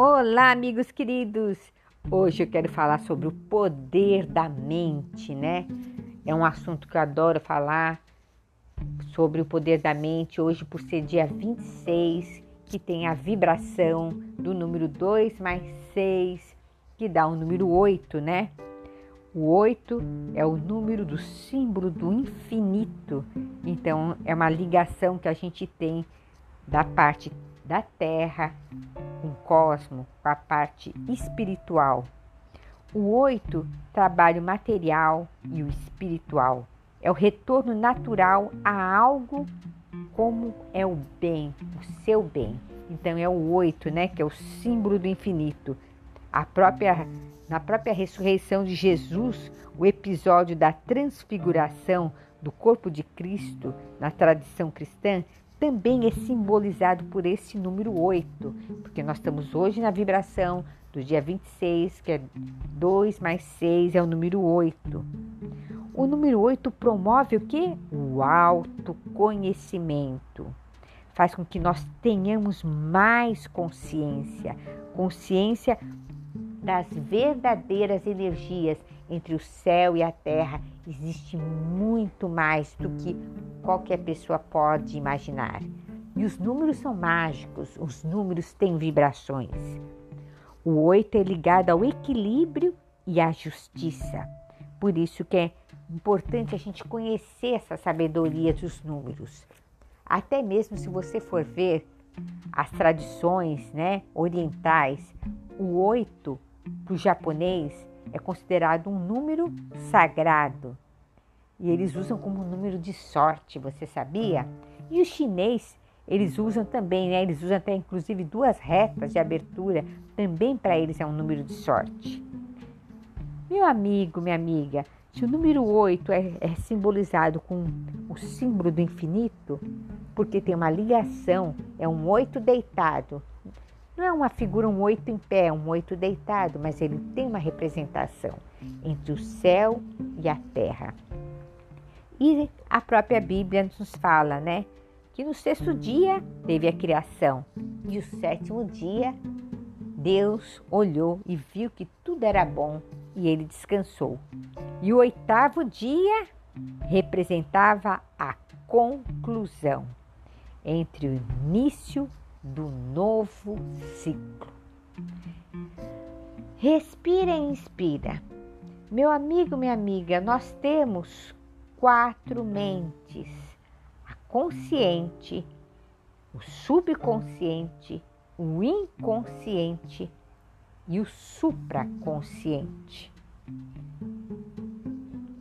Olá, amigos queridos! Hoje eu quero falar sobre o poder da mente, né? É um assunto que eu adoro falar sobre o poder da mente. Hoje, por ser dia 26, que tem a vibração do número 2 mais 6, que dá o número 8, né? O 8 é o número do símbolo do infinito. Então, é uma ligação que a gente tem da parte da Terra o cosmo, com a parte espiritual. O oito trabalha o material e o espiritual. É o retorno natural a algo como é o bem, o seu bem. Então é o oito, né, que é o símbolo do infinito. A própria na própria ressurreição de Jesus, o episódio da transfiguração do corpo de Cristo na tradição cristã também é simbolizado por esse número 8, porque nós estamos hoje na vibração do dia 26, que é 2 mais 6 é o número 8. O número 8 promove o que? O autoconhecimento. Faz com que nós tenhamos mais consciência, consciência das verdadeiras energias entre o céu e a terra existe muito mais do que qualquer pessoa pode imaginar. E os números são mágicos, os números têm vibrações. O oito é ligado ao equilíbrio e à justiça. Por isso que é importante a gente conhecer essa sabedoria dos números. Até mesmo se você for ver as tradições né, orientais, o oito para o japonês é considerado um número sagrado e eles usam como número de sorte, você sabia? E o chinês, eles usam também, né? Eles usam até inclusive duas retas de abertura, também para eles é um número de sorte. Meu amigo, minha amiga, se o número 8 é, é simbolizado com o símbolo do infinito, porque tem uma ligação, é um oito deitado, não é uma figura, um oito em pé, um oito deitado, mas ele tem uma representação entre o céu e a terra. E a própria Bíblia nos fala, né? Que no sexto dia teve a criação e o sétimo dia Deus olhou e viu que tudo era bom e ele descansou. E o oitavo dia representava a conclusão entre o início do novo ciclo. Respira e inspira. Meu amigo, minha amiga, nós temos quatro mentes: a consciente, o subconsciente, o inconsciente e o supraconsciente.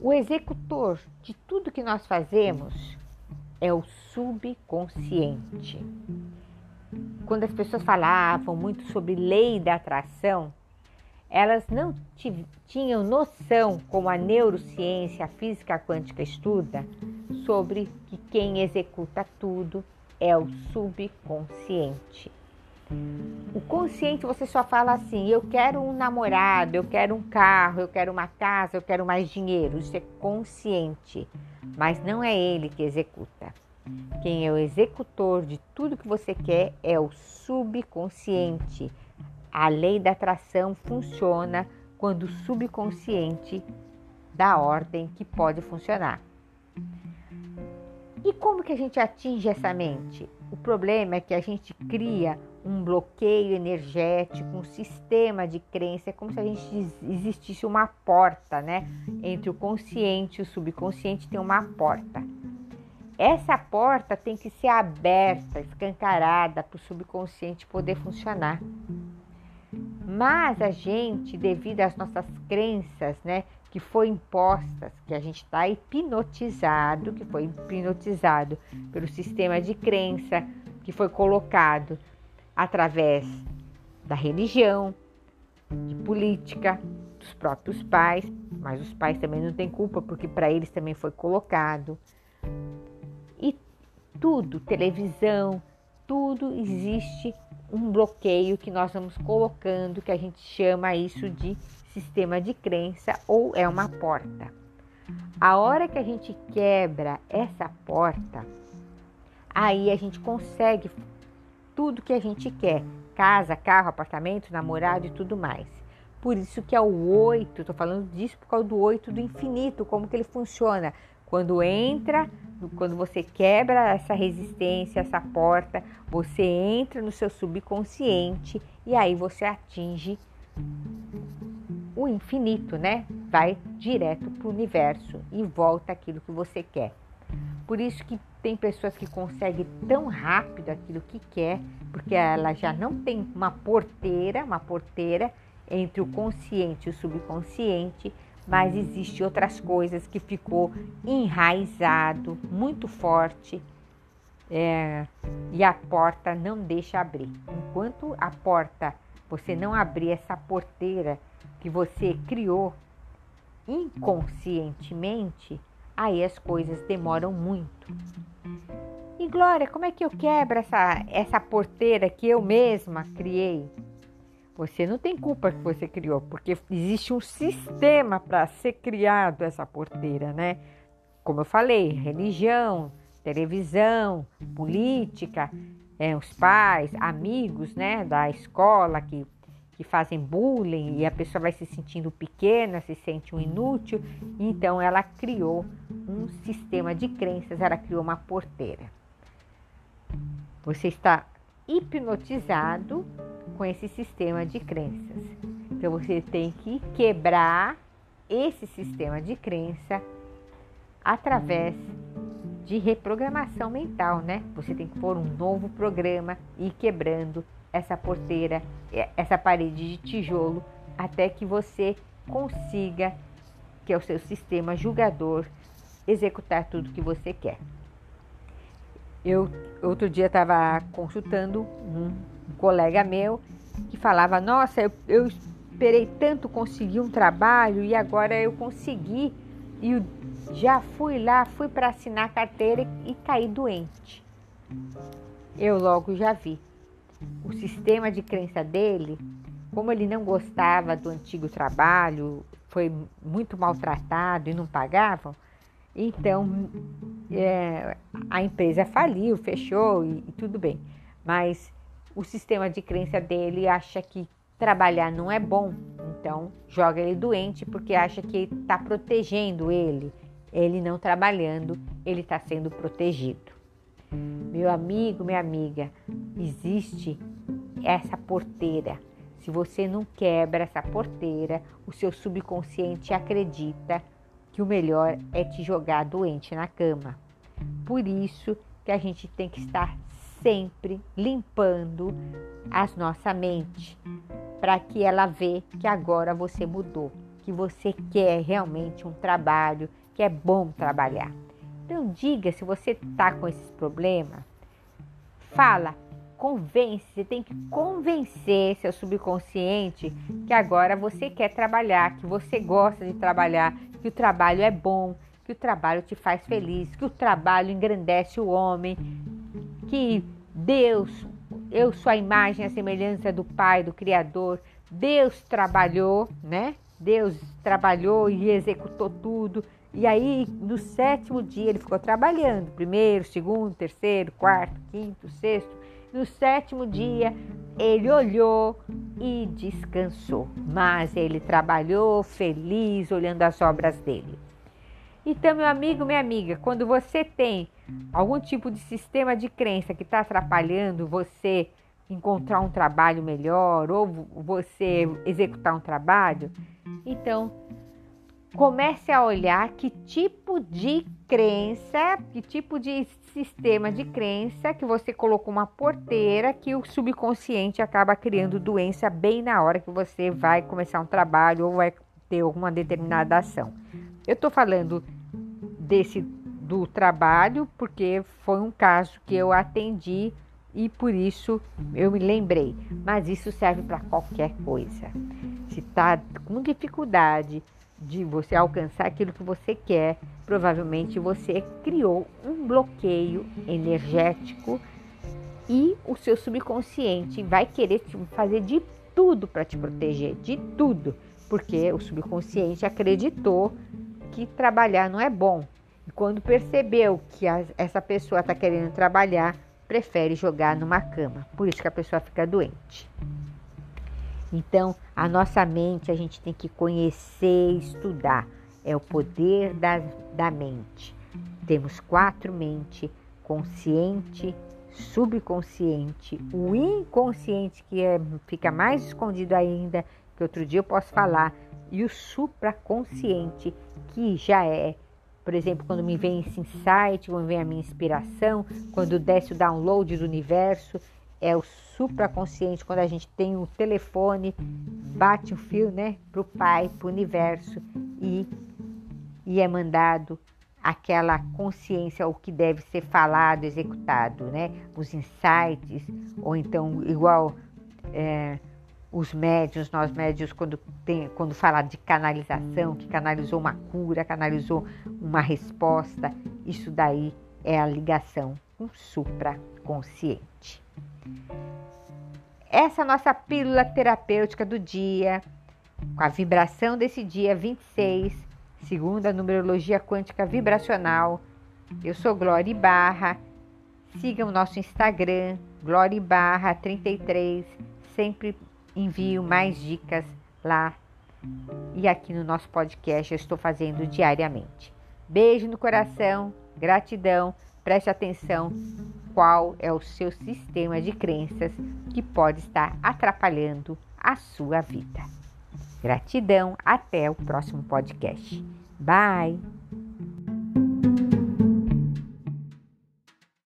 O executor de tudo que nós fazemos é o subconsciente quando as pessoas falavam muito sobre lei da atração, elas não tinham noção, como a neurociência, a física quântica estuda, sobre que quem executa tudo é o subconsciente. O consciente você só fala assim: eu quero um namorado, eu quero um carro, eu quero uma casa, eu quero mais dinheiro. Isso é consciente, mas não é ele que executa. Quem é o executor de tudo que você quer é o subconsciente. A lei da atração funciona quando o subconsciente dá ordem que pode funcionar. E como que a gente atinge essa mente? O problema é que a gente cria um bloqueio energético, um sistema de crença, é como se a gente existisse uma porta, né? Entre o consciente e o subconsciente tem uma porta. Essa porta tem que ser aberta, escancarada para o subconsciente poder funcionar. Mas a gente, devido às nossas crenças, né, que foi impostas, que a gente está hipnotizado, que foi hipnotizado pelo sistema de crença que foi colocado através da religião, de política, dos próprios pais, mas os pais também não têm culpa porque para eles também foi colocado. Tudo, televisão, tudo existe um bloqueio que nós vamos colocando, que a gente chama isso de sistema de crença ou é uma porta. A hora que a gente quebra essa porta, aí a gente consegue tudo que a gente quer, casa, carro, apartamento, namorado e tudo mais. Por isso que é o oito, estou falando disso por causa do oito do infinito, como que ele funciona. Quando entra, quando você quebra essa resistência, essa porta, você entra no seu subconsciente e aí você atinge o infinito, né? Vai direto para o universo e volta aquilo que você quer. Por isso que tem pessoas que conseguem tão rápido aquilo que quer, porque ela já não tem uma porteira, uma porteira entre o consciente e o subconsciente, mas existe outras coisas que ficou enraizado, muito forte, é, e a porta não deixa abrir. Enquanto a porta, você não abrir essa porteira que você criou inconscientemente, aí as coisas demoram muito. E Glória, como é que eu quebro essa, essa porteira que eu mesma criei? Você não tem culpa que você criou, porque existe um sistema para ser criado essa porteira, né? Como eu falei, religião, televisão, política, é, os pais, amigos, né, da escola que que fazem bullying e a pessoa vai se sentindo pequena, se sente um inútil. Então ela criou um sistema de crenças, ela criou uma porteira. Você está hipnotizado com esse sistema de crenças. Então você tem que quebrar esse sistema de crença através de reprogramação mental, né? Você tem que pôr um novo programa e ir quebrando essa porteira, essa parede de tijolo, até que você consiga, que é o seu sistema julgador, executar tudo que você quer. Eu outro dia estava consultando um, um, colega meu que falava: Nossa, eu, eu esperei tanto conseguir um trabalho e agora eu consegui e já fui lá, fui para assinar a carteira e, caí doente. Eu logo já vi o sistema de crença dele, como ele não gostava do antigo trabalho, foi muito maltratado e não pagavam, então é, a empresa faliu, fechou e, e tudo bem. Mas o sistema de crença dele acha que trabalhar não é bom, então joga ele doente porque acha que está protegendo ele. Ele não trabalhando, ele está sendo protegido. Meu amigo, minha amiga, existe essa porteira. Se você não quebra essa porteira, o seu subconsciente acredita que o melhor é te jogar doente na cama. Por isso que a gente tem que estar sempre limpando a nossa mente, para que ela vê que agora você mudou, que você quer realmente um trabalho, que é bom trabalhar. Então diga se você está com esses problemas. Fala, convence, você tem que convencer seu subconsciente que agora você quer trabalhar, que você gosta de trabalhar, que o trabalho é bom, que o trabalho te faz feliz, que o trabalho engrandece o homem, que Deus, eu sou a imagem, a semelhança do Pai, do Criador. Deus trabalhou, né? Deus trabalhou e executou tudo. E aí, no sétimo dia, ele ficou trabalhando: primeiro, segundo, terceiro, quarto, quinto, sexto. No sétimo dia, ele olhou e descansou. Mas ele trabalhou feliz, olhando as obras dele. Então, meu amigo, minha amiga, quando você tem algum tipo de sistema de crença que está atrapalhando você encontrar um trabalho melhor ou você executar um trabalho, então comece a olhar que tipo de crença, que tipo de sistema de crença que você colocou uma porteira que o subconsciente acaba criando doença bem na hora que você vai começar um trabalho ou vai ter alguma determinada ação. Eu estou falando desse do trabalho porque foi um caso que eu atendi e por isso eu me lembrei. Mas isso serve para qualquer coisa. Se está com dificuldade de você alcançar aquilo que você quer, provavelmente você criou um bloqueio energético e o seu subconsciente vai querer fazer de tudo para te proteger, de tudo, porque o subconsciente acreditou que trabalhar não é bom. E quando percebeu que a, essa pessoa está querendo trabalhar, prefere jogar numa cama. Por isso que a pessoa fica doente. Então, a nossa mente a gente tem que conhecer e estudar. É o poder da, da mente. Temos quatro mentes: consciente, subconsciente, o inconsciente, que é, fica mais escondido ainda, que outro dia eu posso falar, e o supraconsciente, que já é, por exemplo, quando me vem esse insight, quando vem a minha inspiração, quando desce o download do universo, é o supraconsciente, quando a gente tem o telefone, bate o fio, né, para o Pai, para o universo e, e é mandado aquela consciência, o que deve ser falado, executado, né? Os insights, ou então, igual é, os médios, nós médios, quando, tem, quando fala de canalização, que canalizou uma cura, canalizou uma resposta, isso daí é a ligação com o supraconsciente. Essa é nossa pílula terapêutica do dia, com a vibração desse dia 26 segundo a numerologia quântica vibracional. Eu sou Glória Barra. Siga o nosso Instagram, Glória Barra 33. Sempre envio mais dicas lá. E aqui no nosso podcast eu estou fazendo diariamente. Beijo no coração, gratidão. Preste atenção qual é o seu sistema de crenças que pode estar atrapalhando a sua vida. Gratidão, até o próximo podcast. Bye!